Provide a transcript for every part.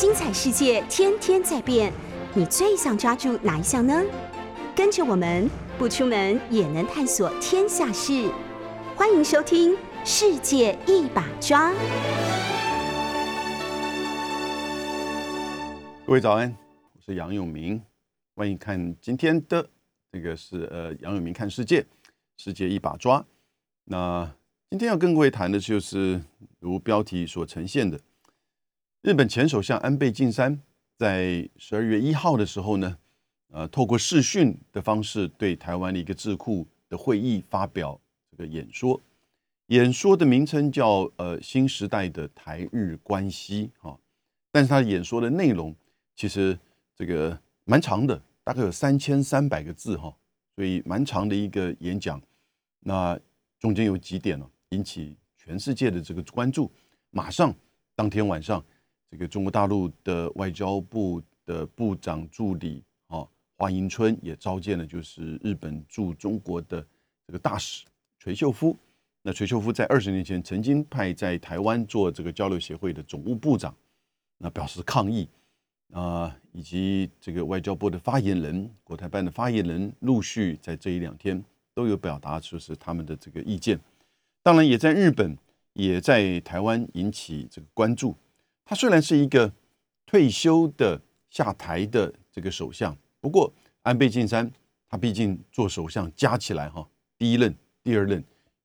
精彩世界天天在变，你最想抓住哪一项呢？跟着我们不出门也能探索天下事，欢迎收听《世界一把抓》。各位早安，我是杨永明，欢迎看今天的这个是呃杨永明看世界，世界一把抓。那今天要跟各位谈的就是如标题所呈现的。日本前首相安倍晋三在十二月一号的时候呢，呃，透过视讯的方式对台湾的一个智库的会议发表这个演说。演说的名称叫呃新时代的台日关系啊，但是他演说的内容其实这个蛮长的，大概有三千三百个字哈，所以蛮长的一个演讲。那中间有几点呢，引起全世界的这个关注。马上当天晚上。这个中国大陆的外交部的部长助理啊，华迎春也召见了，就是日本驻中国的这个大使垂秀夫。那垂秀夫在二十年前曾经派在台湾做这个交流协会的总务部长，那表示抗议啊，以及这个外交部的发言人、国台办的发言人陆续在这一两天都有表达，就是他们的这个意见。当然，也在日本，也在台湾引起这个关注。他虽然是一个退休的下台的这个首相，不过安倍晋三他毕竟做首相加起来哈，第一任、第二任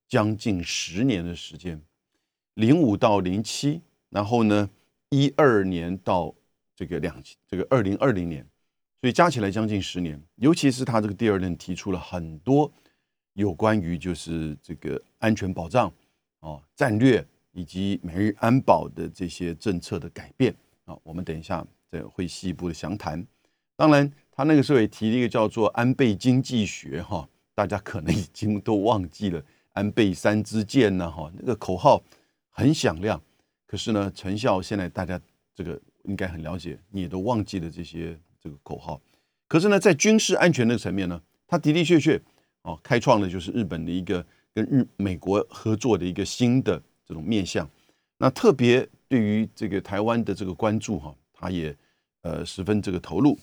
将近十年的时间，零五到零七，然后呢一二年到这个两这个二零二零年，所以加起来将近十年。尤其是他这个第二任提出了很多有关于就是这个安全保障哦战略。以及美日安保的这些政策的改变啊，我们等一下再会细部的详谈。当然，他那个时候也提了一个叫做“安倍经济学”哈，大家可能已经都忘记了“安倍三支箭”呢哈，那个口号很响亮，可是呢，成效现在大家这个应该很了解，你也都忘记了这些这个口号。可是呢，在军事安全的层面呢，他的的确确哦，开创了就是日本的一个跟日美国合作的一个新的。这种面向，那特别对于这个台湾的这个关注哈，他也呃十分这个投入。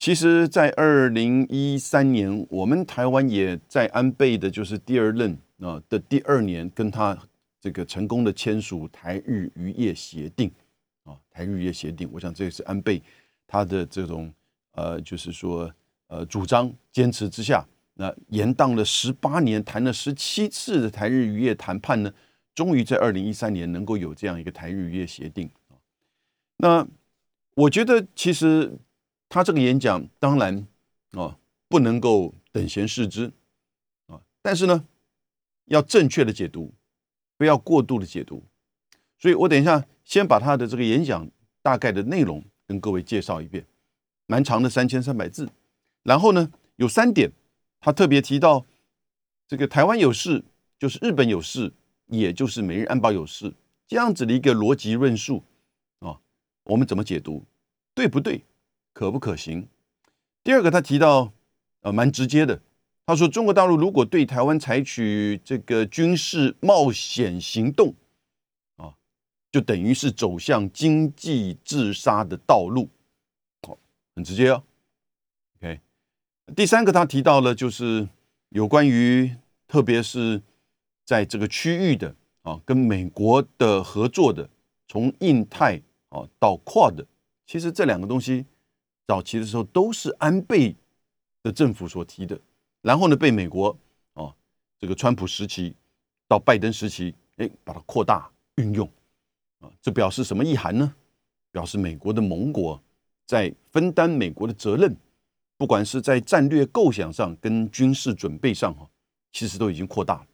其实，在二零一三年，我们台湾也在安倍的就是第二任啊的第二年，跟他这个成功的签署台日渔业协定啊，台日渔业协定，我想这也是安倍他的这种呃，就是说呃主张坚持之下，那延宕了十八年，谈了十七次的台日渔业谈判呢。终于在二零一三年能够有这样一个台日约协定啊，那我觉得其实他这个演讲当然啊不能够等闲视之啊，但是呢要正确的解读，不要过度的解读，所以我等一下先把他的这个演讲大概的内容跟各位介绍一遍，蛮长的三千三百字，然后呢有三点，他特别提到这个台湾有事就是日本有事。也就是美日安保有事这样子的一个逻辑论述啊，我们怎么解读？对不对？可不可行？第二个，他提到呃，蛮直接的，他说中国大陆如果对台湾采取这个军事冒险行动啊，就等于是走向经济自杀的道路，好，很直接哦。OK，第三个他提到了就是有关于特别是。在这个区域的啊，跟美国的合作的，从印太啊到跨的，其实这两个东西早期的时候都是安倍的政府所提的，然后呢被美国啊这个川普时期到拜登时期，哎把它扩大运用啊，这表示什么意涵呢？表示美国的盟国在分担美国的责任，不管是在战略构想上跟军事准备上哈，其实都已经扩大了。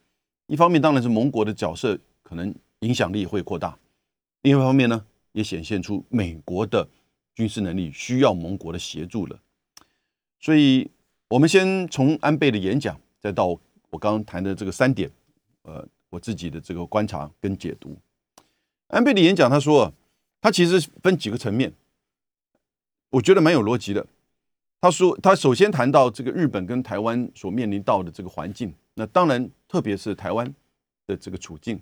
一方面当然是盟国的角色可能影响力会扩大，另一方面呢，也显现出美国的军事能力需要盟国的协助了。所以，我们先从安倍的演讲，再到我刚刚谈的这个三点，呃，我自己的这个观察跟解读。安倍的演讲，他说，他其实分几个层面，我觉得蛮有逻辑的。他说，他首先谈到这个日本跟台湾所面临到的这个环境。那当然，特别是台湾的这个处境。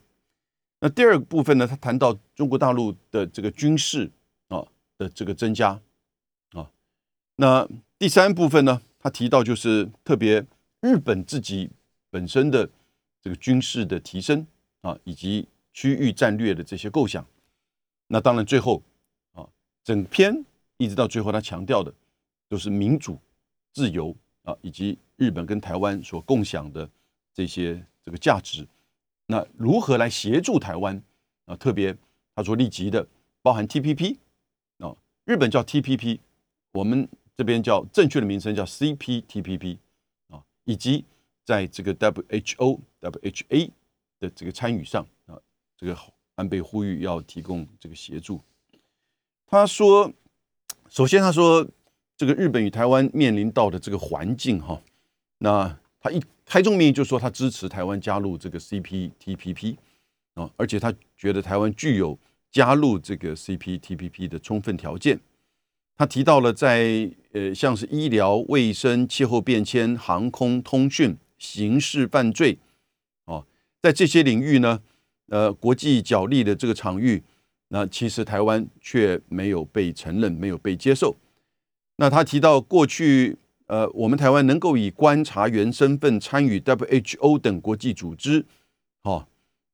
那第二部分呢，他谈到中国大陆的这个军事啊的这个增加啊。那第三部分呢，他提到就是特别日本自己本身的这个军事的提升啊，以及区域战略的这些构想。那当然最后啊，整篇一直到最后，他强调的都是民主、自由啊，以及日本跟台湾所共享的这些这个价值。那如何来协助台湾啊？特别他说立即的，包含 TPP 啊，日本叫 TPP，我们这边叫正确的名称叫 CPTPP 啊，以及在这个 WHO、WHA 的这个参与上啊，这个安倍呼吁要提供这个协助。他说，首先他说这个日本与台湾面临到的这个环境哈，那他一。开宗明义就说他支持台湾加入这个 CPTPP 啊，而且他觉得台湾具有加入这个 CPTPP 的充分条件。他提到了在呃像是医疗卫生、气候变迁、航空通讯、刑事犯罪哦，在这些领域呢，呃，国际角力的这个场域，那其实台湾却没有被承认，没有被接受。那他提到过去。呃，我们台湾能够以观察员身份参与 WHO 等国际组织，好，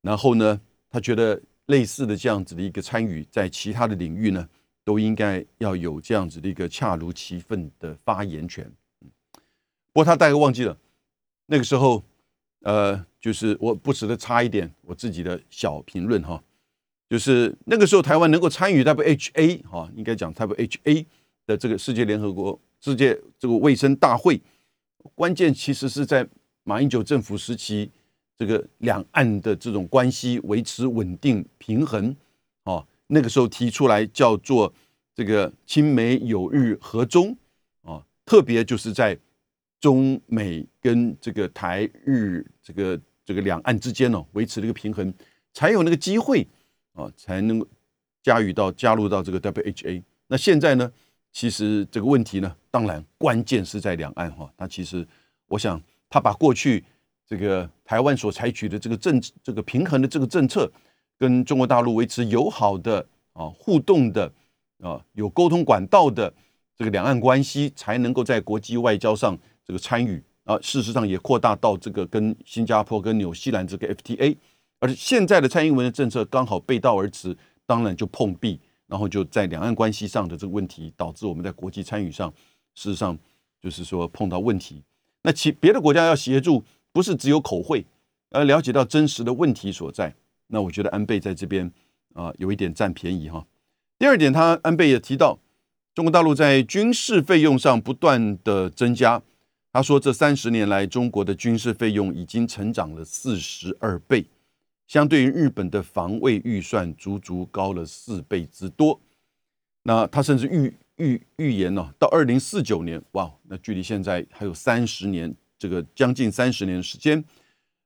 然后呢，他觉得类似的这样子的一个参与，在其他的领域呢，都应该要有这样子的一个恰如其分的发言权。不过他大概忘记了那个时候，呃，就是我不时的插一点我自己的小评论哈，就是那个时候台湾能够参与 WHA 哈，应该讲 WHA 的这个世界联合国。世界这个卫生大会，关键其实是在马英九政府时期，这个两岸的这种关系维持稳定平衡，哦，那个时候提出来叫做这个亲美友日和中，啊，特别就是在中美跟这个台日这个这个两岸之间呢，维持这个平衡，才有那个机会啊，才能加入到加入到这个 WHA。那现在呢？其实这个问题呢，当然关键是在两岸哈。他其实，我想他把过去这个台湾所采取的这个政这个平衡的这个政策，跟中国大陆维持友好的啊互动的啊有沟通管道的这个两岸关系，才能够在国际外交上这个参与啊。事实上也扩大到这个跟新加坡跟纽西兰这个 FTA，而现在的蔡英文的政策刚好背道而驰，当然就碰壁。然后就在两岸关系上的这个问题，导致我们在国际参与上，事实上就是说碰到问题。那其别的国家要协助，不是只有口惠，而了解到真实的问题所在。那我觉得安倍在这边啊有一点占便宜哈。第二点，他安倍也提到，中国大陆在军事费用上不断的增加。他说，这三十年来，中国的军事费用已经成长了四十二倍。相对于日本的防卫预算，足足高了四倍之多。那他甚至预预预言呢，到二零四九年，哇，那距离现在还有三十年，这个将近三十年的时间。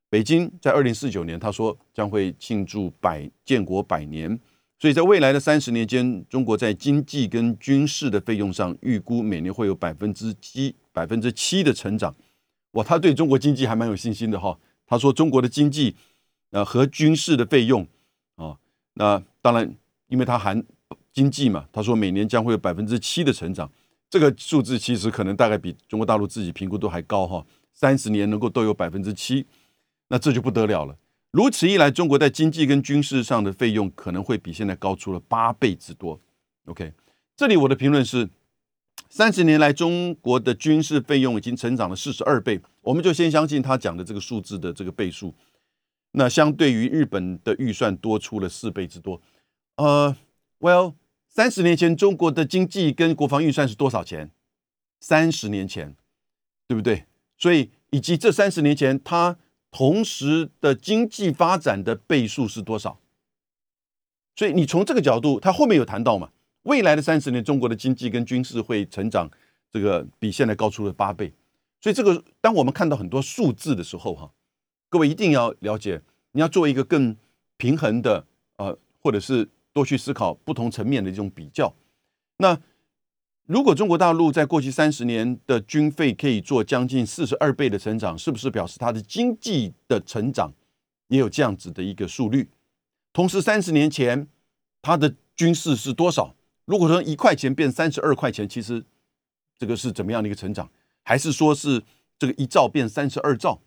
北京在二零四九年，他说将会庆祝百建国百年，所以在未来的三十年间，中国在经济跟军事的费用上，预估每年会有百分之七百分之七的成长。哇，他对中国经济还蛮有信心的哈。他说中国的经济。呃，和军事的费用啊，那当然，因为它含经济嘛，他说每年将会有百分之七的成长，这个数字其实可能大概比中国大陆自己评估都还高哈。三十年能够都有百分之七，那这就不得了了。如此一来，中国在经济跟军事上的费用可能会比现在高出了八倍之多。OK，这里我的评论是，三十年来中国的军事费用已经成长了四十二倍，我们就先相信他讲的这个数字的这个倍数。那相对于日本的预算多出了四倍之多，呃，Well，三十年前中国的经济跟国防预算是多少钱？三十年前，对不对？所以以及这三十年前它同时的经济发展的倍数是多少？所以你从这个角度，他后面有谈到嘛？未来的三十年，中国的经济跟军事会成长，这个比现在高出了八倍。所以这个当我们看到很多数字的时候，哈。各位一定要了解，你要做一个更平衡的，呃，或者是多去思考不同层面的这种比较。那如果中国大陆在过去三十年的军费可以做将近四十二倍的成长，是不是表示它的经济的成长也有这样子的一个速率？同时，三十年前它的军事是多少？如果说一块钱变三十二块钱，其实这个是怎么样的一个成长？还是说是这个一兆变三十二兆？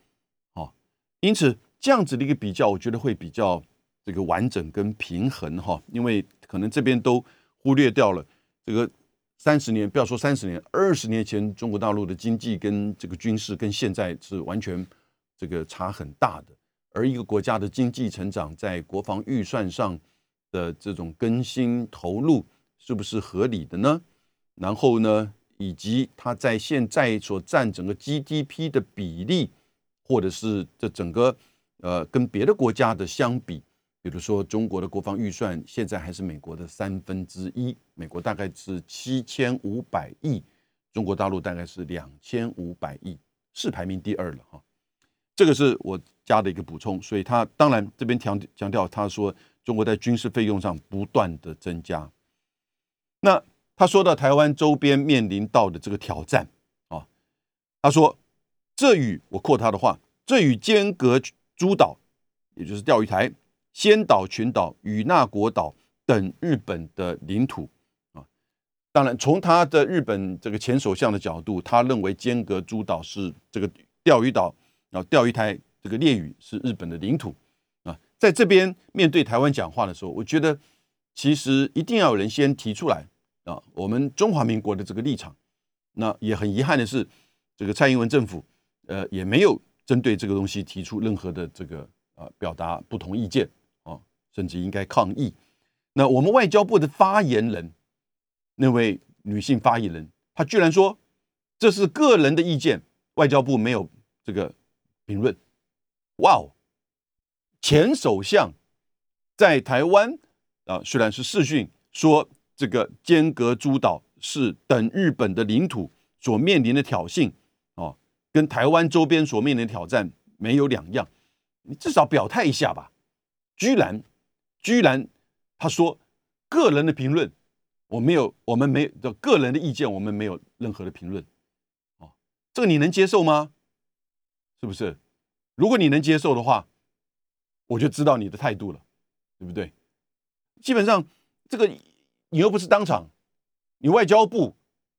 因此这样子的一个比较，我觉得会比较这个完整跟平衡哈，因为可能这边都忽略掉了这个三十年，不要说三十年，二十年前中国大陆的经济跟这个军事跟现在是完全这个差很大的，而一个国家的经济成长在国防预算上的这种更新投入。是不是合理的呢？然后呢，以及它在现在所占整个 GDP 的比例，或者是这整个呃跟别的国家的相比，比如说中国的国防预算现在还是美国的三分之一，美国大概是七千五百亿，中国大陆大概是两千五百亿，是排名第二了哈。这个是我加的一个补充，所以他当然这边强强调，他说中国在军事费用上不断的增加。那他说到台湾周边面临到的这个挑战啊，他说这与我扩他的话，这与间隔诸岛，也就是钓鱼台、仙岛群岛、与那国岛等日本的领土啊，当然从他的日本这个前首相的角度，他认为间隔诸岛是这个钓鱼岛，然后钓鱼台这个列屿是日本的领土啊，在这边面对台湾讲话的时候，我觉得其实一定要有人先提出来。啊，我们中华民国的这个立场，那也很遗憾的是，这个蔡英文政府，呃，也没有针对这个东西提出任何的这个啊表达不同意见啊，甚至应该抗议。那我们外交部的发言人，那位女性发言人，她居然说这是个人的意见，外交部没有这个评论。哇哦，前首相在台湾啊，虽然是视讯说。这个间隔诸岛是等日本的领土所面临的挑衅，跟台湾周边所面临的挑战没有两样，你至少表态一下吧。居然，居然他说个人的评论我没有，我们没有个人的意见，我们没有任何的评论。哦，这个你能接受吗？是不是？如果你能接受的话，我就知道你的态度了，对不对？基本上这个。你又不是当场，你外交部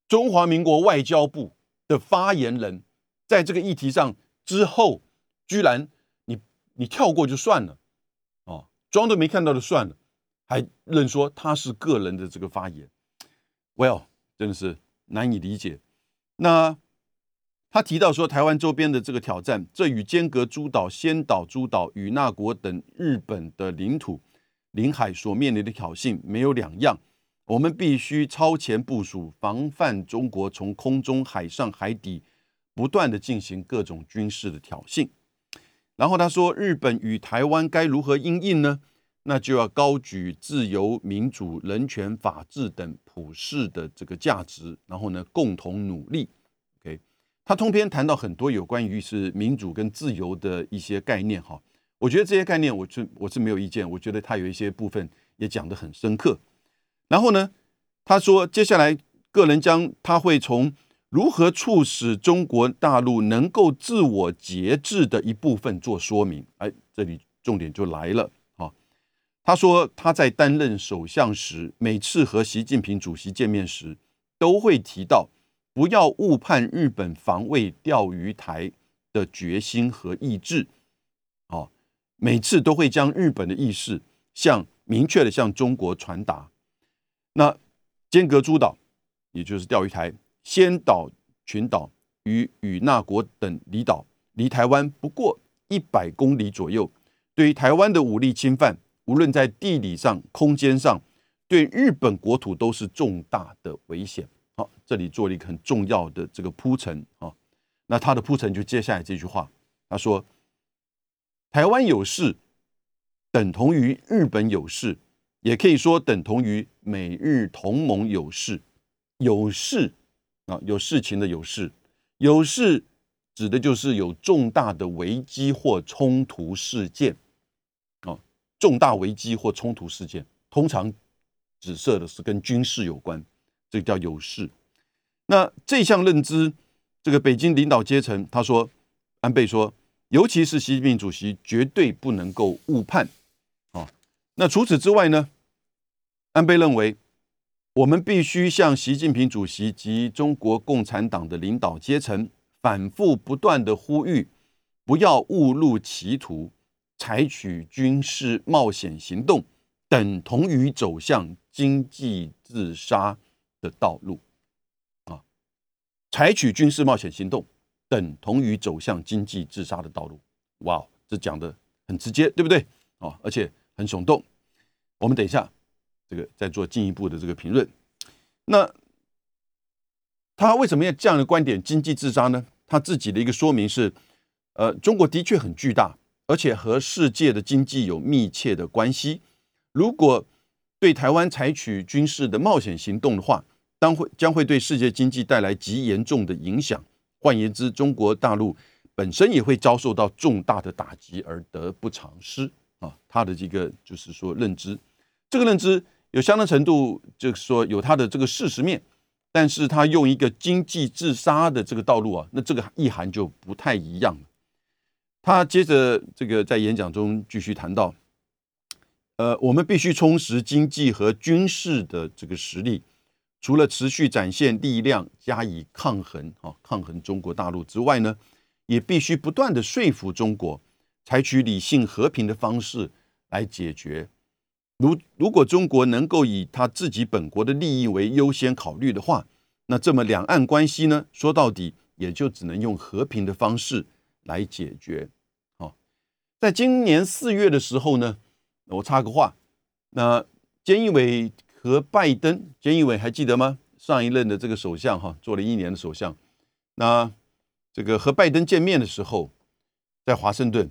中华民国外交部的发言人，在这个议题上之后，居然你你跳过就算了，哦，装都没看到就算了，还认说他是个人的这个发言，Well，真的是难以理解。那他提到说，台湾周边的这个挑战，这与间隔诸岛、仙岛诸岛与那国等日本的领土领海所面临的挑衅没有两样。我们必须超前部署，防范中国从空中、海上、海底不断的进行各种军事的挑衅。然后他说，日本与台湾该如何应应呢？那就要高举自由、民主、人权、法治等普世的这个价值，然后呢，共同努力。OK，他通篇谈到很多有关于是民主跟自由的一些概念。哈，我觉得这些概念，我是我是没有意见。我觉得他有一些部分也讲得很深刻。然后呢，他说，接下来个人将他会从如何促使中国大陆能够自我节制的一部分做说明。哎，这里重点就来了啊！他说他在担任首相时，每次和习近平主席见面时，都会提到不要误判日本防卫钓鱼台的决心和意志。哦，每次都会将日本的意识向明确的向中国传达。那间隔诸岛，也就是钓鱼台、仙岛群岛与与那国等离岛，离台湾不过一百公里左右。对于台湾的武力侵犯，无论在地理上、空间上，对日本国土都是重大的危险。好，这里做了一个很重要的这个铺陈啊。那他的铺陈就接下来这句话，他说：“台湾有事，等同于日本有事。”也可以说等同于美日同盟有事，有事啊，有事情的有事，有事指的就是有重大的危机或冲突事件啊，重大危机或冲突事件，通常指涉的是跟军事有关，这叫有事。那这项认知，这个北京领导阶层他说，安倍说，尤其是习近平主席绝对不能够误判啊。那除此之外呢？安倍认为，我们必须向习近平主席及中国共产党的领导阶层反复不断的呼吁，不要误入歧途，采取军事冒险行动，等同于走向经济自杀的道路。啊，采取军事冒险行动，等同于走向经济自杀的道路。哇，这讲的很直接，对不对？啊，而且很耸动。我们等一下，这个再做进一步的这个评论。那他为什么要这样的观点？经济自杀呢？他自己的一个说明是：呃，中国的确很巨大，而且和世界的经济有密切的关系。如果对台湾采取军事的冒险行动的话，当会将会对世界经济带来极严重的影响。换言之，中国大陆本身也会遭受到重大的打击而得不偿失啊！他的这个就是说认知，这个认知。有相当程度，就是说有它的这个事实面，但是他用一个经济自杀的这个道路啊，那这个意涵就不太一样了。他接着这个在演讲中继续谈到，呃，我们必须充实经济和军事的这个实力，除了持续展现力量加以抗衡啊，抗衡中国大陆之外呢，也必须不断的说服中国，采取理性和平的方式来解决。如如果中国能够以他自己本国的利益为优先考虑的话，那这么两岸关系呢？说到底也就只能用和平的方式来解决。好，在今年四月的时候呢，我插个话，那菅义伟和拜登，菅义伟还记得吗？上一任的这个首相哈，做了一年的首相，那这个和拜登见面的时候，在华盛顿，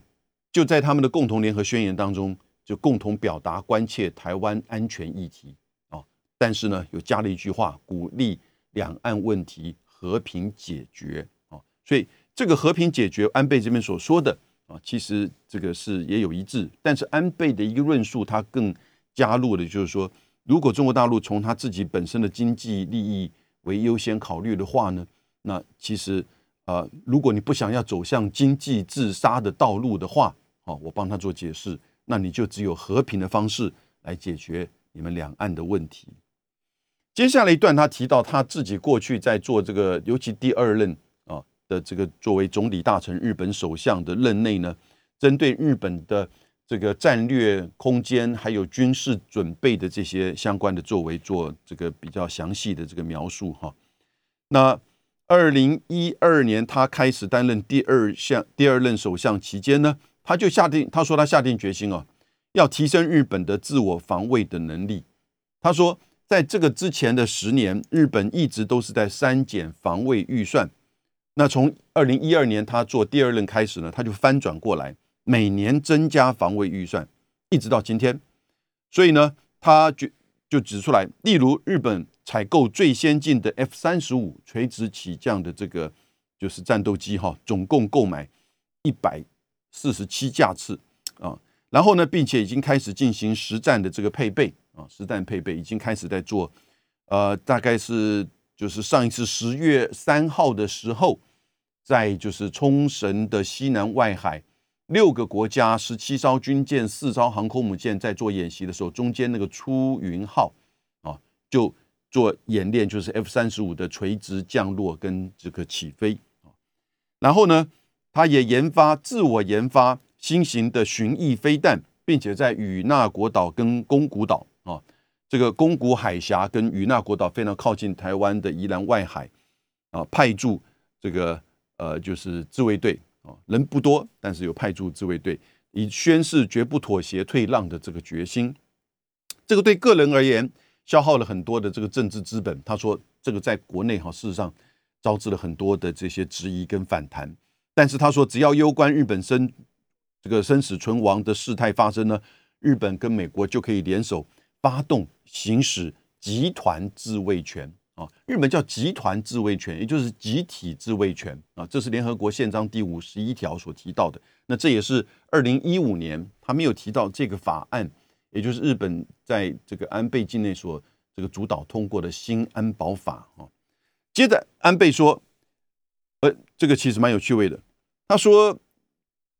就在他们的共同联合宣言当中。就共同表达关切台湾安全议题啊，但是呢，又加了一句话，鼓励两岸问题和平解决啊。所以这个和平解决，安倍这边所说的啊，其实这个是也有一致。但是安倍的一个论述，他更加入的就是说，如果中国大陆从他自己本身的经济利益为优先考虑的话呢，那其实呃，如果你不想要走向经济自杀的道路的话，哦，我帮他做解释。那你就只有和平的方式来解决你们两岸的问题。接下来一段，他提到他自己过去在做这个，尤其第二任啊的这个作为总理大臣、日本首相的任内呢，针对日本的这个战略空间还有军事准备的这些相关的作为，做这个比较详细的这个描述哈。那二零一二年他开始担任第二项第二任首相期间呢？他就下定，他说他下定决心哦，要提升日本的自我防卫的能力。他说，在这个之前的十年，日本一直都是在删减防卫预算。那从二零一二年他做第二任开始呢，他就翻转过来，每年增加防卫预算，一直到今天。所以呢，他就就指出来，例如日本采购最先进的 F 三十五垂直起降的这个就是战斗机哈，总共购买一百。四十七架次啊，然后呢，并且已经开始进行实战的这个配备啊，实战配备已经开始在做，呃，大概是就是上一次十月三号的时候，在就是冲绳的西南外海，六个国家十七艘军舰、四艘航空母舰在做演习的时候，中间那个出云号啊，就做演练，就是 F 三十五的垂直降落跟这个起飞啊，然后呢。他也研发自我研发新型的巡弋飞弹，并且在与那国岛跟宫古岛啊，这个宫古海峡跟与那国岛非常靠近台湾的宜兰外海啊，派驻这个呃就是自卫队啊，人不多，但是有派驻自卫队，以宣示绝不妥协退让的这个决心。这个对个人而言，消耗了很多的这个政治资本。他说，这个在国内哈，事实上招致了很多的这些质疑跟反弹。但是他说，只要攸关日本生这个生死存亡的事态发生呢，日本跟美国就可以联手发动行使集团自卫权啊。日本叫集团自卫权，也就是集体自卫权啊。这是联合国宪章第五十一条所提到的。那这也是二零一五年他没有提到这个法案，也就是日本在这个安倍境内所这个主导通过的新安保法啊。接着安倍说，这个其实蛮有趣味的。他说：“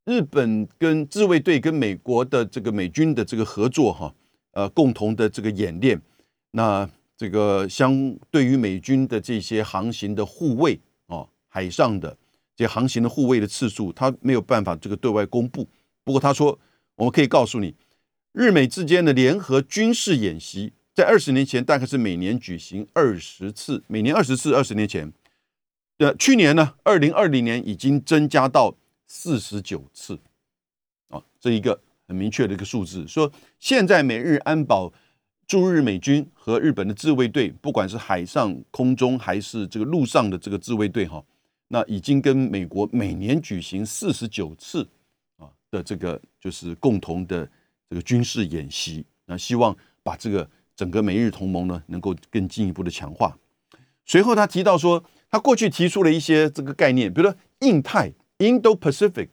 日本跟自卫队跟美国的这个美军的这个合作，哈，呃，共同的这个演练，那这个相对于美军的这些航行的护卫哦，海上的这些航行的护卫的次数，他没有办法这个对外公布。不过他说，我们可以告诉你，日美之间的联合军事演习，在二十年前大概是每年举行二十次，每年二十次。二十年前，呃，去年呢，二零二零年已经增加到四十九次。啊，这一个很明确的一个数字，说现在美日安保。驻日美军和日本的自卫队，不管是海上、空中还是这个陆上的这个自卫队，哈，那已经跟美国每年举行四十九次啊的这个就是共同的这个军事演习，那希望把这个整个美日同盟呢能够更进一步的强化。随后他提到说，他过去提出了一些这个概念，比如说印太 （Indo-Pacific）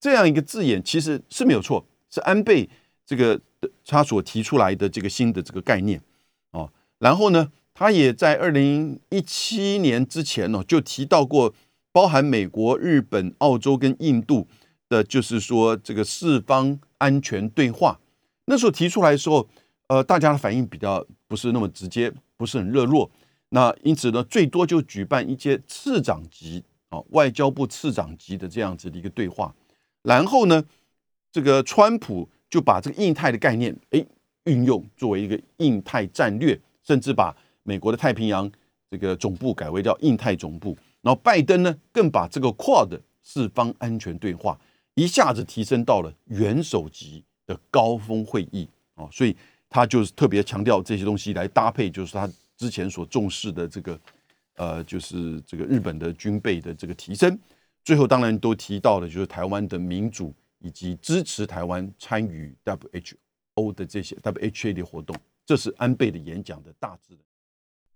这样一个字眼，其实是没有错，是安倍这个。他所提出来的这个新的这个概念，哦，然后呢，他也在二零一七年之前呢就提到过，包含美国、日本、澳洲跟印度的，就是说这个四方安全对话。那时候提出来的时候，呃，大家的反应比较不是那么直接，不是很热络。那因此呢，最多就举办一些次长级啊，外交部次长级的这样子的一个对话。然后呢，这个川普。就把这个印太的概念，哎，运用作为一个印太战略，甚至把美国的太平洋这个总部改为叫印太总部。然后拜登呢，更把这个 QUAD 四方安全对话一下子提升到了元首级的高峰会议啊，所以他就是特别强调这些东西来搭配，就是他之前所重视的这个，呃，就是这个日本的军备的这个提升。最后当然都提到了，就是台湾的民主。以及支持台湾参与 WHO 的这些 WHA 的活动，这是安倍的演讲的大致。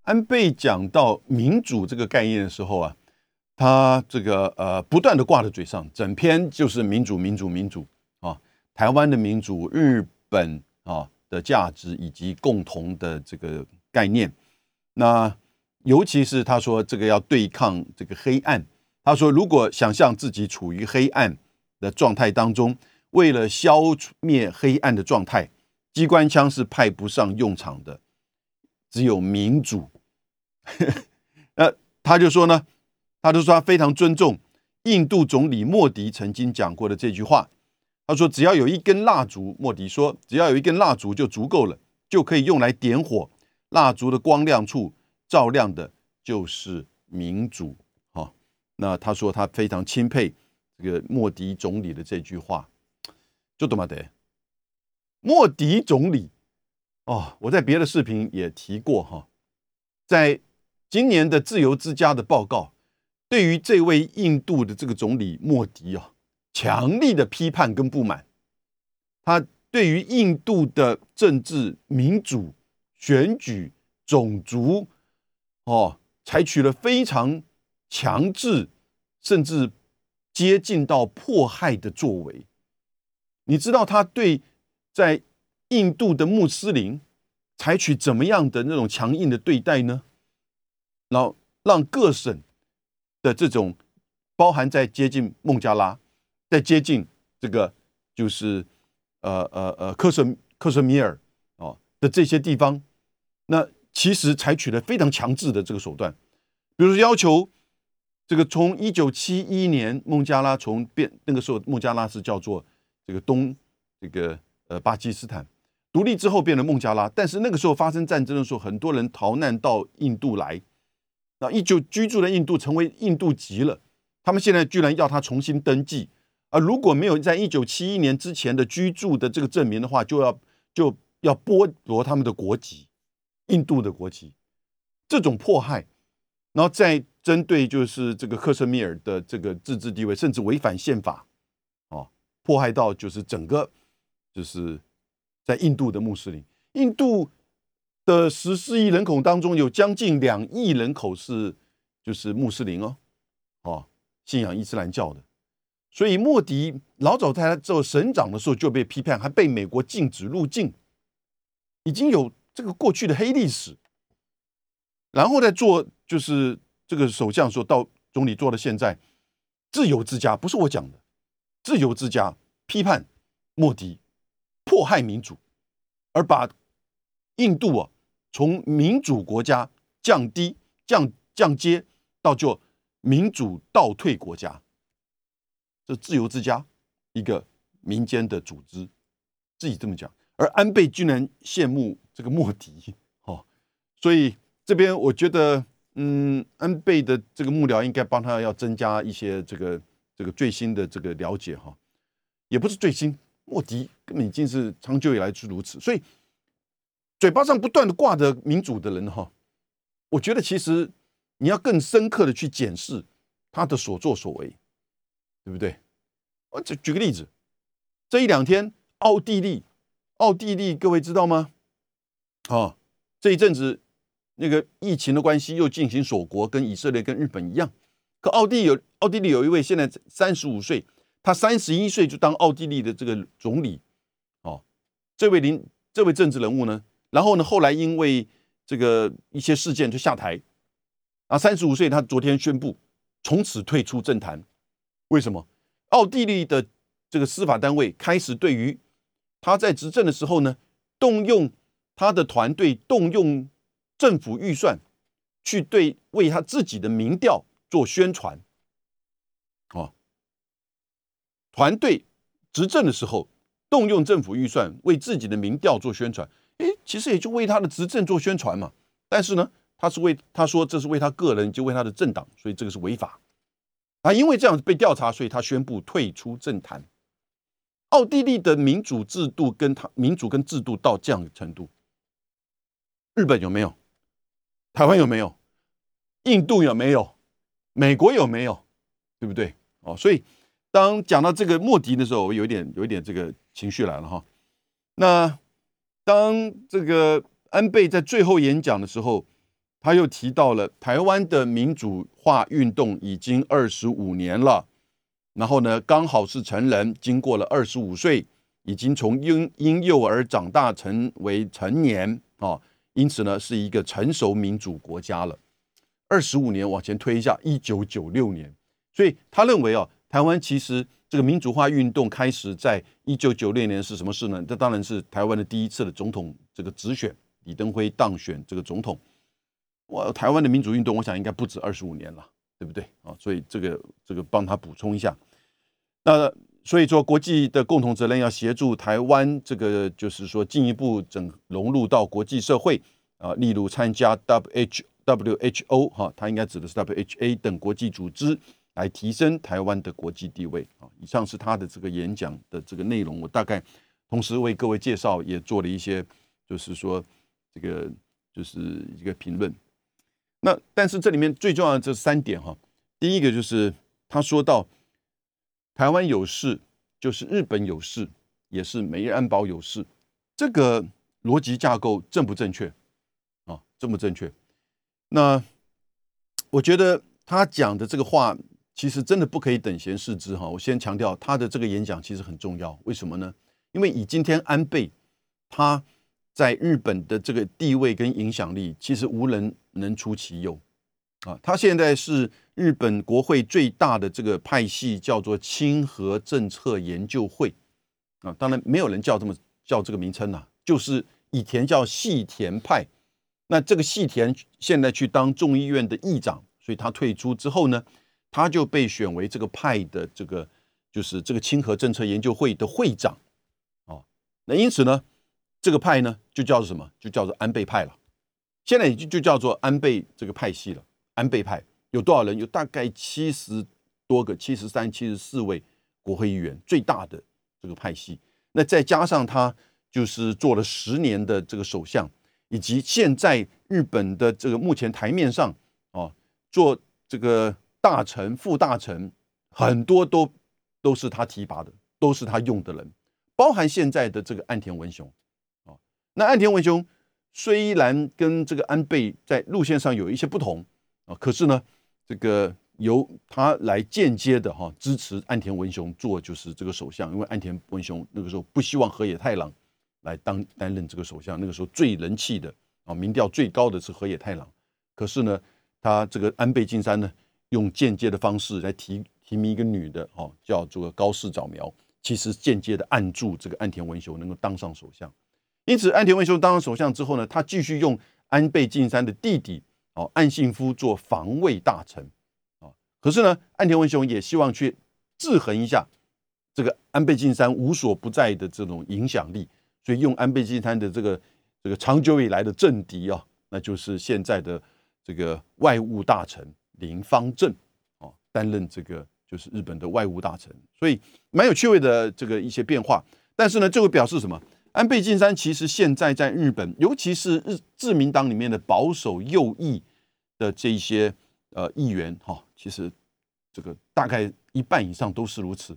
安倍讲到民主这个概念的时候啊，他这个呃不断的挂在嘴上，整篇就是民主、民主、民主啊，台湾的民主、日本啊的价值以及共同的这个概念。那尤其是他说这个要对抗这个黑暗，他说如果想象自己处于黑暗。的状态当中，为了消灭黑暗的状态，机关枪是派不上用场的，只有民主。那他就说呢，他就说他非常尊重印度总理莫迪曾经讲过的这句话。他说，只要有一根蜡烛，莫迪说，只要有一根蜡烛就足够了，就可以用来点火。蜡烛的光亮处照亮的就是民主。哈，那他说他非常钦佩。这个莫迪总理的这句话，就多么的。莫迪总理哦，我在别的视频也提过哈，在今年的自由之家的报告，对于这位印度的这个总理莫迪啊，强力的批判跟不满。他对于印度的政治、民主、选举、种族哦，采取了非常强制，甚至。接近到迫害的作为，你知道他对在印度的穆斯林采取怎么样的那种强硬的对待呢？然后让各省的这种包含在接近孟加拉，在接近这个就是呃呃呃克什克什米尔哦的这些地方，那其实采取了非常强制的这个手段，比如说要求。这个从一九七一年孟加拉从变那个时候孟加拉是叫做这个东这个呃巴基斯坦独立之后变成孟加拉，但是那个时候发生战争的时候，很多人逃难到印度来，那一九居住的印度成为印度籍了。他们现在居然要他重新登记，而如果没有在一九七一年之前的居住的这个证明的话，就要就要剥夺他们的国籍，印度的国籍。这种迫害，然后在。针对就是这个克什米尔的这个自治地位，甚至违反宪法，哦，迫害到就是整个就是在印度的穆斯林，印度的十四亿人口当中，有将近两亿人口是就是穆斯林哦，哦，信仰伊斯兰教的，所以莫迪老早在他做省长的时候就被批判，还被美国禁止入境，已经有这个过去的黑历史，然后再做就是。这个首相说到总理做到现在，自由之家不是我讲的，自由之家批判莫迪迫害民主，而把印度啊从民主国家降低降降阶到就民主倒退国家，这自由之家一个民间的组织自己这么讲，而安倍居然羡慕这个莫迪，哦，所以这边我觉得，嗯，安倍的这个幕僚应该帮他要增加一些这个这个最新的这个了解哈，也不是最新，莫迪根本已经是长久以来是如此，所以嘴巴上不断的挂着民主的人哈，我觉得其实。你要更深刻的去检视他的所作所为，对不对？我举举个例子，这一两天，奥地利，奥地利，各位知道吗？啊，这一阵子那个疫情的关系又进行锁国，跟以色列、跟日本一样。可奥地有奥地利有一位现在三十五岁，他三十一岁就当奥地利的这个总理，哦，这位领这位政治人物呢，然后呢，后来因为这个一些事件就下台。啊，三十五岁，他昨天宣布从此退出政坛。为什么？奥地利的这个司法单位开始对于他在执政的时候呢，动用他的团队，动用政府预算去对为他自己的民调做宣传。哦，团队执政的时候动用政府预算为自己的民调做宣传，诶，其实也就为他的执政做宣传嘛。但是呢？他是为他说这是为他个人，就为他的政党，所以这个是违法啊！因为这样被调查，所以他宣布退出政坛。奥地利的民主制度跟他民主跟制度到这样的程度，日本有没有？台湾有没有？印度有没有？美国有没有？对不对？哦，所以当讲到这个莫迪的时候，我有点有一点这个情绪来了哈。那当这个安倍在最后演讲的时候。他又提到了台湾的民主化运动已经二十五年了，然后呢，刚好是成人，经过了二十五岁，已经从婴婴幼儿长大成为成年啊，因此呢，是一个成熟民主国家了。二十五年往前推一下，一九九六年，所以他认为啊，台湾其实这个民主化运动开始在一九九六年是什么事呢？这当然是台湾的第一次的总统这个直选，李登辉当选这个总统。我台湾的民主运动，我想应该不止二十五年了，对不对啊？所以这个这个帮他补充一下。那所以说，国际的共同责任要协助台湾，这个就是说进一步整融入到国际社会啊，例如参加 W H W H O 哈，它应该指的是 W H A 等国际组织，来提升台湾的国际地位啊。以上是他的这个演讲的这个内容，我大概同时为各位介绍，也做了一些，就是说这个就是一个评论。那但是这里面最重要的这三点哈，第一个就是他说到台湾有事，就是日本有事，也是美日安保有事，这个逻辑架构正不正确啊？正不正确？那我觉得他讲的这个话其实真的不可以等闲视之哈。我先强调他的这个演讲其实很重要，为什么呢？因为以今天安倍他。在日本的这个地位跟影响力，其实无人能出其右啊！他现在是日本国会最大的这个派系，叫做亲和政策研究会啊。当然，没有人叫这么叫这个名称呐，就是以前叫细田派。那这个细田现在去当众议院的议长，所以他退出之后呢，他就被选为这个派的这个就是这个亲和政策研究会的会长啊。那因此呢？这个派呢，就叫做什么？就叫做安倍派了。现在已经就叫做安倍这个派系了。安倍派有多少人？有大概七十多个，七十三、七十四位国会议员，最大的这个派系。那再加上他就是做了十年的这个首相，以及现在日本的这个目前台面上哦，做这个大臣、副大臣，很多都都是他提拔的，都是他用的人，包含现在的这个岸田文雄。那岸田文雄虽然跟这个安倍在路线上有一些不同啊，可是呢，这个由他来间接的哈支持岸田文雄做就是这个首相，因为岸田文雄那个时候不希望河野太郎来当担任这个首相，那个时候最人气的啊民调最高的是河野太郎，可是呢，他这个安倍晋三呢用间接的方式来提提名一个女的哦，叫做高市早苗，其实间接的按住这个岸田文雄能够当上首相。因此，安田文雄当上首相之后呢，他继续用安倍晋三的弟弟哦岸信夫做防卫大臣啊。可是呢，岸田文雄也希望去制衡一下这个安倍晋三无所不在的这种影响力，所以用安倍晋三的这个这个长久以来的政敌啊，那就是现在的这个外务大臣林方正哦，担任这个就是日本的外务大臣，所以蛮有趣味的这个一些变化。但是呢，这会表示什么？安倍晋三其实现在在日本，尤其是日自民党里面的保守右翼的这一些呃议员哈，其实这个大概一半以上都是如此。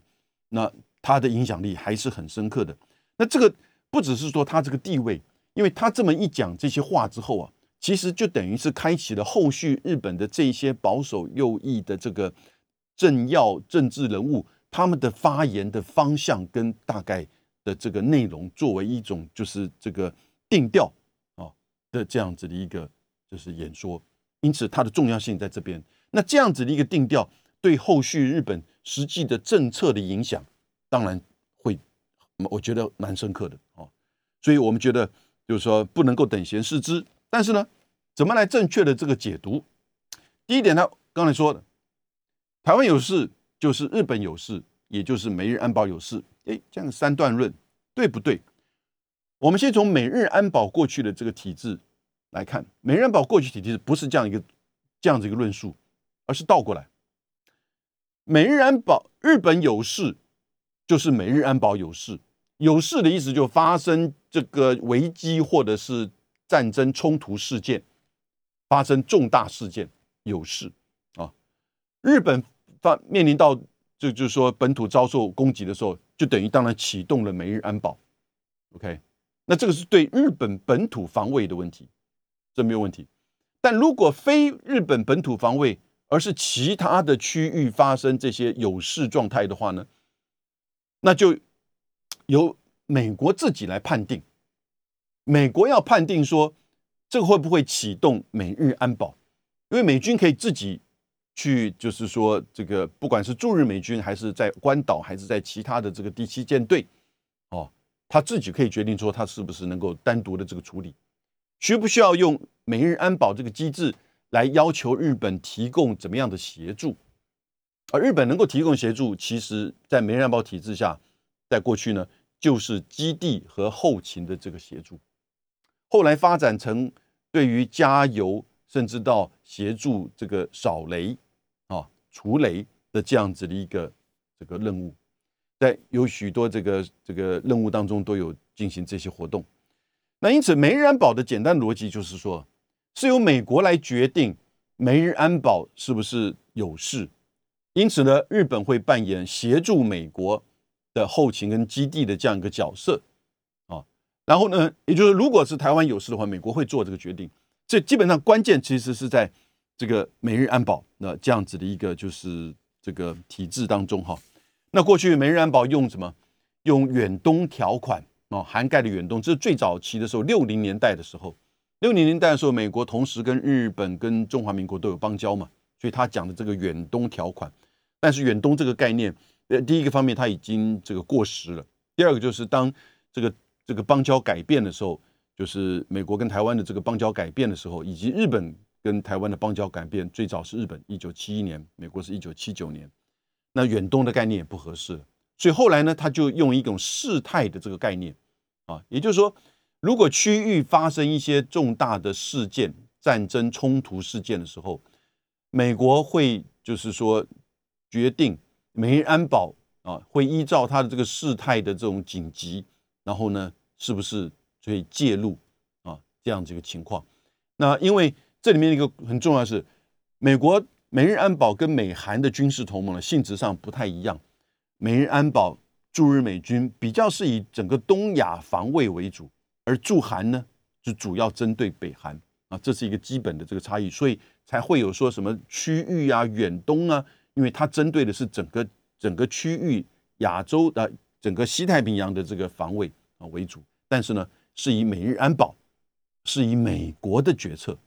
那他的影响力还是很深刻的。那这个不只是说他这个地位，因为他这么一讲这些话之后啊，其实就等于是开启了后续日本的这些保守右翼的这个政要政治人物他们的发言的方向跟大概。的这个内容作为一种就是这个定调啊的这样子的一个就是演说，因此它的重要性在这边。那这样子的一个定调对后续日本实际的政策的影响，当然会我觉得蛮深刻的哦。所以我们觉得就是说不能够等闲视之。但是呢，怎么来正确的这个解读？第一点呢，刚才说的，台湾有事就是日本有事，也就是美日安保有事。哎，这样三段论对不对？我们先从美日安保过去的这个体制来看，美日安保过去体制不是这样一个这样子一个论述，而是倒过来。美日安保，日本有事就是美日安保有事，有事的意思就发生这个危机或者是战争冲突事件，发生重大事件有事啊。日本发面临到就就是说本土遭受攻击的时候。就等于当然启动了美日安保，OK，那这个是对日本本土防卫的问题，这没有问题。但如果非日本本土防卫，而是其他的区域发生这些有事状态的话呢，那就由美国自己来判定。美国要判定说这个会不会启动美日安保，因为美军可以自己。去就是说，这个不管是驻日美军，还是在关岛，还是在其他的这个第七舰队，哦，他自己可以决定说，他是不是能够单独的这个处理，需不需要用美日安保这个机制来要求日本提供怎么样的协助？而日本能够提供协助，其实在美日安保体制下，在过去呢，就是基地和后勤的这个协助，后来发展成对于加油，甚至到协助这个扫雷。啊除雷的这样子的一个这个任务，在有许多这个这个任务当中都有进行这些活动。那因此，美日安保的简单逻辑就是说，是由美国来决定美日安保是不是有事。因此呢，日本会扮演协助美国的后勤跟基地的这样一个角色啊。然后呢，也就是如果是台湾有事的话，美国会做这个决定。这基本上关键其实是在。这个美日安保那这样子的一个就是这个体制当中哈，那过去美日安保用什么？用远东条款哦，涵盖的远东，这是最早期的时候，六零年代的时候，六零年代的时候，美国同时跟日本跟中华民国都有邦交嘛，所以他讲的这个远东条款，但是远东这个概念，呃，第一个方面它已经这个过时了，第二个就是当这个这个邦交改变的时候，就是美国跟台湾的这个邦交改变的时候，以及日本。跟台湾的邦交改变，最早是日本一九七一年，美国是一九七九年。那远东的概念也不合适，所以后来呢，他就用一种事态的这个概念啊，也就是说，如果区域发生一些重大的事件、战争冲突事件的时候，美国会就是说决定美日安保啊，会依照他的这个事态的这种紧急，然后呢，是不是可以介入啊这样子一个情况？那因为。这里面一个很重要的是，美国美日安保跟美韩的军事同盟呢性质上不太一样。美日安保驻日美军比较是以整个东亚防卫为主，而驻韩呢就主要针对北韩啊，这是一个基本的这个差异，所以才会有说什么区域啊、远东啊，因为它针对的是整个整个区域亚洲的整个西太平洋的这个防卫啊为主，但是呢是以美日安保是以美国的决策。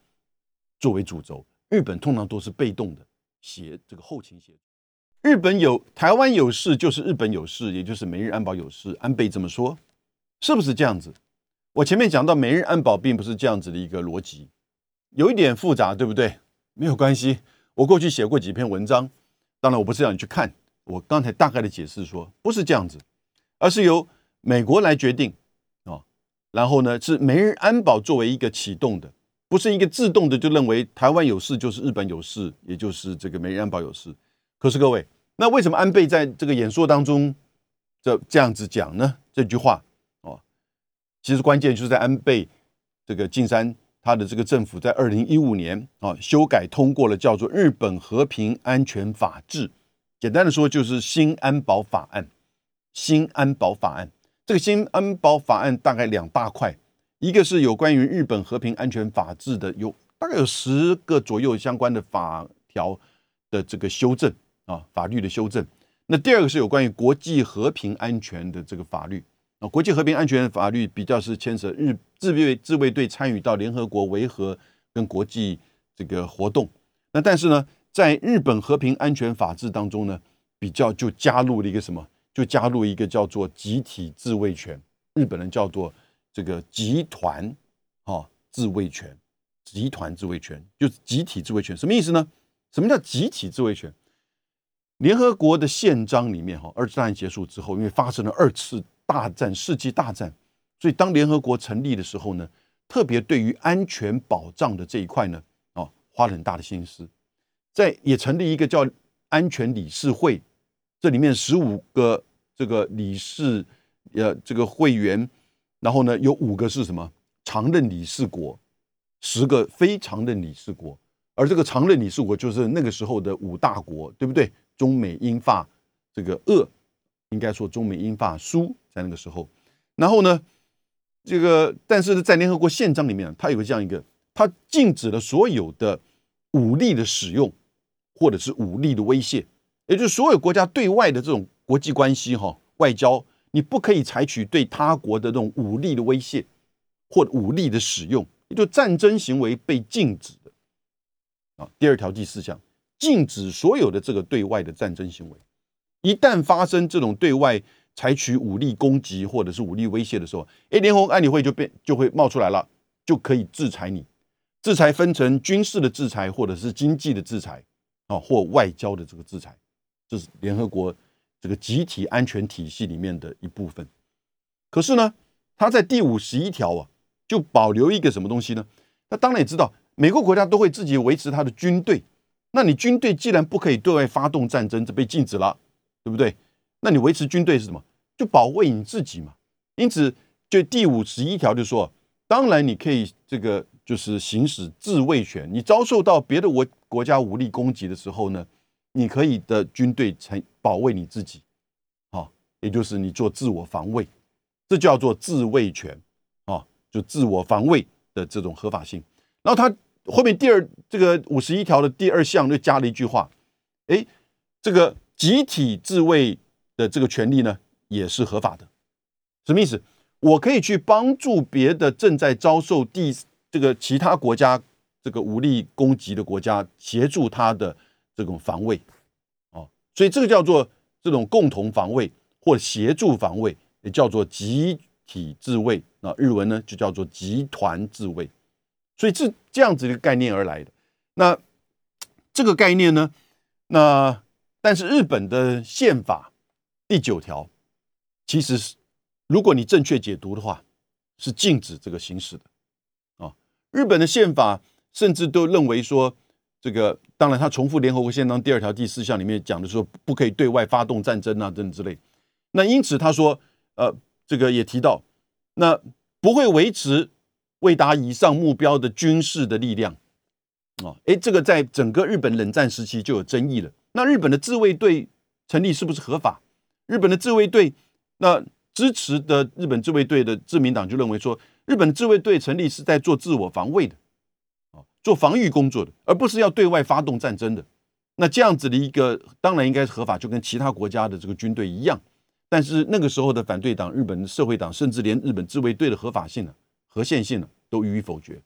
作为主轴，日本通常都是被动的协这个后勤协助。日本有台湾有事，就是日本有事，也就是美日安保有事。安倍这么说，是不是这样子？我前面讲到美日安保并不是这样子的一个逻辑，有一点复杂，对不对？没有关系，我过去写过几篇文章，当然我不是让你去看，我刚才大概的解释说不是这样子，而是由美国来决定啊，然后呢是美日安保作为一个启动的，不是一个自动的就认为台湾有事就是日本有事，也就是这个美日安保有事。可是各位，那为什么安倍在这个演说当中这这样子讲呢？这句话哦，其实关键就是在安倍这个晋山他的这个政府在二零一五年啊修改通过了叫做《日本和平安全法制》，简单的说就是新安保法案。新安保法案这个新安保法案大概两大块，一个是有关于日本和平安全法制的，有大概有十个左右相关的法条的这个修正。啊，法律的修正。那第二个是有关于国际和平安全的这个法律啊，国际和平安全法律比较是牵涉日自卫自卫队参与到联合国维和跟国际这个活动。那但是呢，在日本和平安全法制当中呢，比较就加入了一个什么？就加入一个叫做集体自卫权，日本人叫做这个集团啊自卫权，集团自卫权就是集体自卫权，什么意思呢？什么叫集体自卫权？联合国的宪章里面，哈，二次大战结束之后，因为发生了二次大战、世纪大战，所以当联合国成立的时候呢，特别对于安全保障的这一块呢，啊，花了很大的心思，在也成立一个叫安全理事会，这里面十五个这个理事，呃，这个会员，然后呢，有五个是什么？常任理事国，十个非常任理事国，而这个常任理事国就是那个时候的五大国，对不对？中美英法这个俄，应该说中美英法苏，在那个时候，然后呢，这个但是在联合国宪章里面，它有个这样一个，它禁止了所有的武力的使用，或者是武力的威胁，也就是所有国家对外的这种国际关系哈，外交你不可以采取对他国的这种武力的威胁或武力的使用，也就战争行为被禁止的啊。第二条第四项。禁止所有的这个对外的战争行为，一旦发生这种对外采取武力攻击或者是武力威胁的时候，哎，联合国安理会就变就会冒出来了，就可以制裁你。制裁分成军事的制裁或者是经济的制裁啊，或外交的这个制裁，这是联合国这个集体安全体系里面的一部分。可是呢，他在第五十一条啊，就保留一个什么东西呢？那当然也知道，每个国家都会自己维持它的军队。那你军队既然不可以对外发动战争，这被禁止了，对不对？那你维持军队是什么？就保卫你自己嘛。因此，就第五十一条就说，当然你可以这个就是行使自卫权。你遭受到别的国国家武力攻击的时候呢，你可以的军队才保卫你自己，好，也就是你做自我防卫，这叫做自卫权啊，就自我防卫的这种合法性。然后他。后面第二这个五十一条的第二项就加了一句话，哎，这个集体自卫的这个权利呢也是合法的，什么意思？我可以去帮助别的正在遭受第这个其他国家这个武力攻击的国家，协助他的这种防卫，所以这个叫做这种共同防卫或协助防卫，也叫做集体自卫那，日文呢就叫做集团自卫。所以这这样子的概念而来的。那这个概念呢？那但是日本的宪法第九条，其实是如果你正确解读的话，是禁止这个行使的啊。日本的宪法甚至都认为说，这个当然他重复联合国宪章第二条第四项里面讲的说，不可以对外发动战争啊，等之类。那因此他说，呃，这个也提到，那不会维持。未达以上目标的军事的力量，啊，哎，这个在整个日本冷战时期就有争议了。那日本的自卫队成立是不是合法？日本的自卫队，那支持的日本自卫队的自民党就认为说，日本自卫队成立是在做自我防卫的，做防御工作的，而不是要对外发动战争的。那这样子的一个，当然应该是合法，就跟其他国家的这个军队一样。但是那个时候的反对党，日本社会党，甚至连日本自卫队的合法性呢？核线性的都予以否决。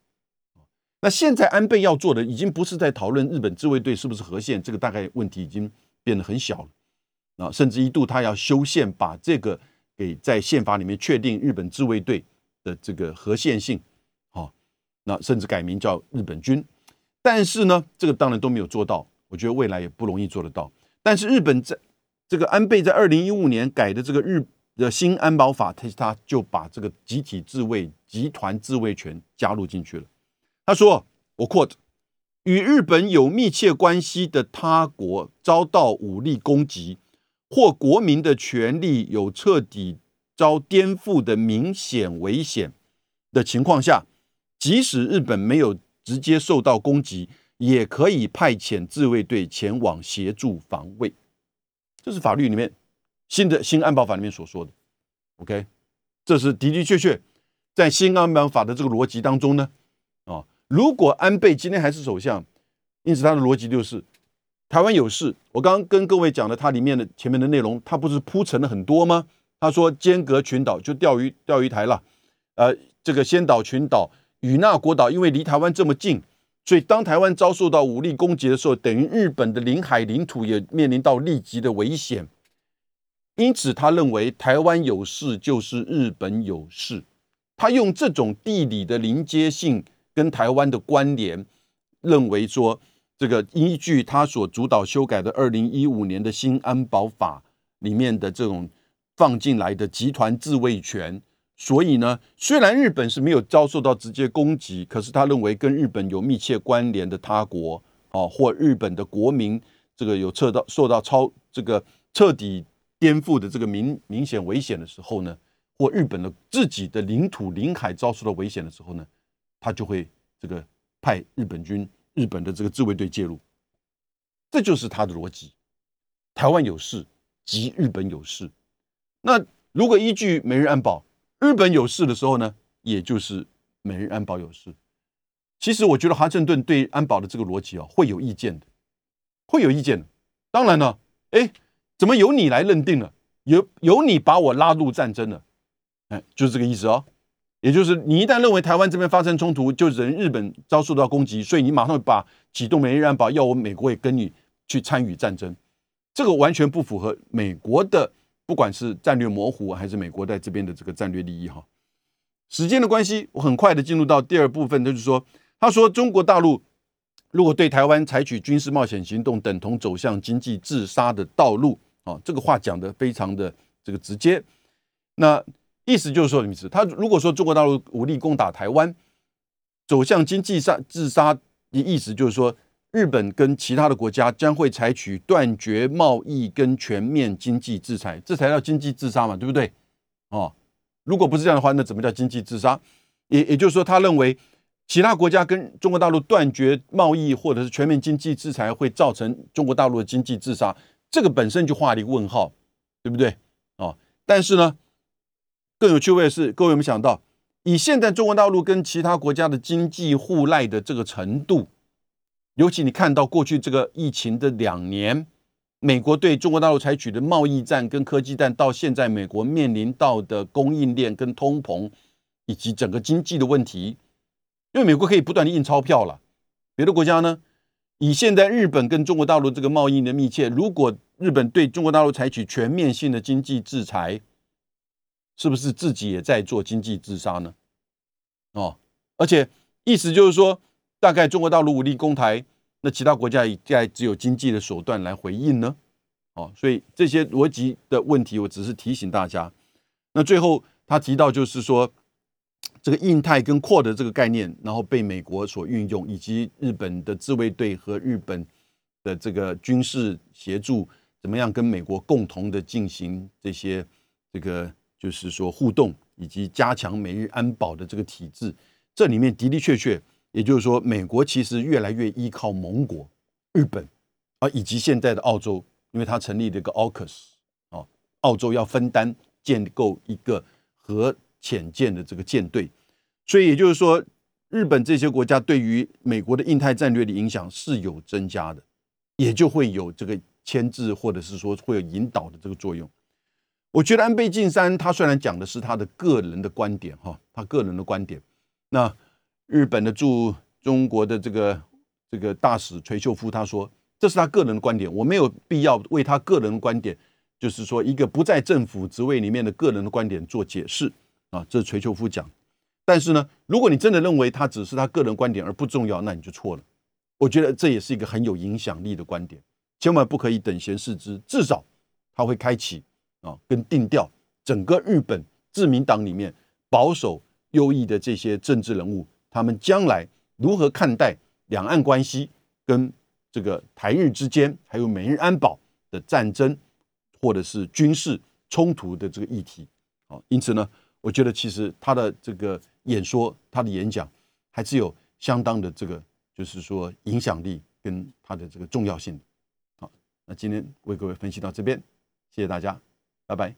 那现在安倍要做的，已经不是在讨论日本自卫队是不是核线，这个大概问题已经变得很小了啊，甚至一度他要修宪，把这个给在宪法里面确定日本自卫队的这个核线性，那甚至改名叫日本军。但是呢，这个当然都没有做到，我觉得未来也不容易做得到。但是日本在这个安倍在二零一五年改的这个日的新安保法，他他就把这个集体自卫、集团自卫权加入进去了。他说：“我 quote，与日本有密切关系的他国遭到武力攻击，或国民的权利有彻底遭颠覆的明显危险的情况下，即使日本没有直接受到攻击。”也可以派遣自卫队前往协助防卫，这是法律里面新的新安保法里面所说的。OK，这是的的确确在新安保法的这个逻辑当中呢。啊，如果安倍今天还是首相，因此他的逻辑就是台湾有事。我刚刚跟各位讲的，它里面的前面的内容，它不是铺陈了很多吗？他说间隔群岛就钓鱼钓鱼台了，呃，这个仙岛群岛、与那国岛，因为离台湾这么近。所以，当台湾遭受到武力攻击的时候，等于日本的领海领土也面临到立即的危险。因此，他认为台湾有事就是日本有事。他用这种地理的临接性跟台湾的关联，认为说这个依据他所主导修改的二零一五年的新安保法里面的这种放进来的集团自卫权。所以呢，虽然日本是没有遭受到直接攻击，可是他认为跟日本有密切关联的他国啊，或日本的国民这个有受到受到超这个彻底颠覆的这个明明显危险的时候呢，或日本的自己的领土领海遭受到危险的时候呢，他就会这个派日本军、日本的这个自卫队介入，这就是他的逻辑。台湾有事，即日本有事。那如果依据美日安保，日本有事的时候呢，也就是美日安保有事。其实我觉得华盛顿对安保的这个逻辑啊，会有意见的，会有意见的。当然呢，哎，怎么由你来认定了？由由你把我拉入战争了？哎，就是这个意思哦。也就是你一旦认为台湾这边发生冲突，就人日本遭受到攻击，所以你马上把启动美日安保，要我美国也跟你去参与战争。这个完全不符合美国的。不管是战略模糊，还是美国在这边的这个战略利益，哈，时间的关系，我很快的进入到第二部分，就是说，他说中国大陆如果对台湾采取军事冒险行动，等同走向经济自杀的道路，啊，这个话讲的非常的这个直接。那意思就是说，什么意思，他如果说中国大陆武力攻打台湾，走向经济上自杀的意思就是说。日本跟其他的国家将会采取断绝贸易跟全面经济制裁，这才叫经济自杀嘛，对不对？哦，如果不是这样的话，那怎么叫经济自杀？也也就是说，他认为其他国家跟中国大陆断绝贸易或者是全面经济制裁，会造成中国大陆的经济自杀，这个本身就画了一个问号，对不对？哦，但是呢，更有趣味的是，各位有没有想到，以现在中国大陆跟其他国家的经济互赖的这个程度？尤其你看到过去这个疫情的两年，美国对中国大陆采取的贸易战跟科技战，到现在美国面临到的供应链跟通膨，以及整个经济的问题，因为美国可以不断的印钞票了。别的国家呢，以现在日本跟中国大陆这个贸易的密切，如果日本对中国大陆采取全面性的经济制裁，是不是自己也在做经济自杀呢？哦，而且意思就是说。大概中国大陆武力攻台，那其他国家也在只有经济的手段来回应呢？哦，所以这些逻辑的问题，我只是提醒大家。那最后他提到就是说，这个印太跟扩的这个概念，然后被美国所运用，以及日本的自卫队和日本的这个军事协助，怎么样跟美国共同的进行这些这个就是说互动，以及加强美日安保的这个体制，这里面的的确确。也就是说，美国其实越来越依靠盟国日本啊，以及现在的澳洲，因为它成立了一个 AUKUS 啊，澳洲要分担建构一个核潜舰的这个舰队，所以也就是说，日本这些国家对于美国的印太战略的影响是有增加的，也就会有这个牵制或者是说会有引导的这个作用。我觉得安倍晋三他虽然讲的是他的个人的观点哈，他个人的观点，那。日本的驻中国的这个这个大使垂秀夫他说：“这是他个人的观点，我没有必要为他个人的观点，就是说一个不在政府职位里面的个人的观点做解释啊。”这是垂秀夫讲。但是呢，如果你真的认为他只是他个人观点而不重要，那你就错了。我觉得这也是一个很有影响力的观点，千万不可以等闲视之。至少他会开启啊，跟定调整个日本自民党里面保守优异的这些政治人物，他们将来如何看待两岸关系跟这个台日之间，还有美日安保的战争或者是军事冲突的这个议题。好，因此呢，我觉得其实他的这个演说，他的演讲还是有相当的这个，就是说影响力跟他的这个重要性。好，那今天为各位分析到这边，谢谢大家，拜拜。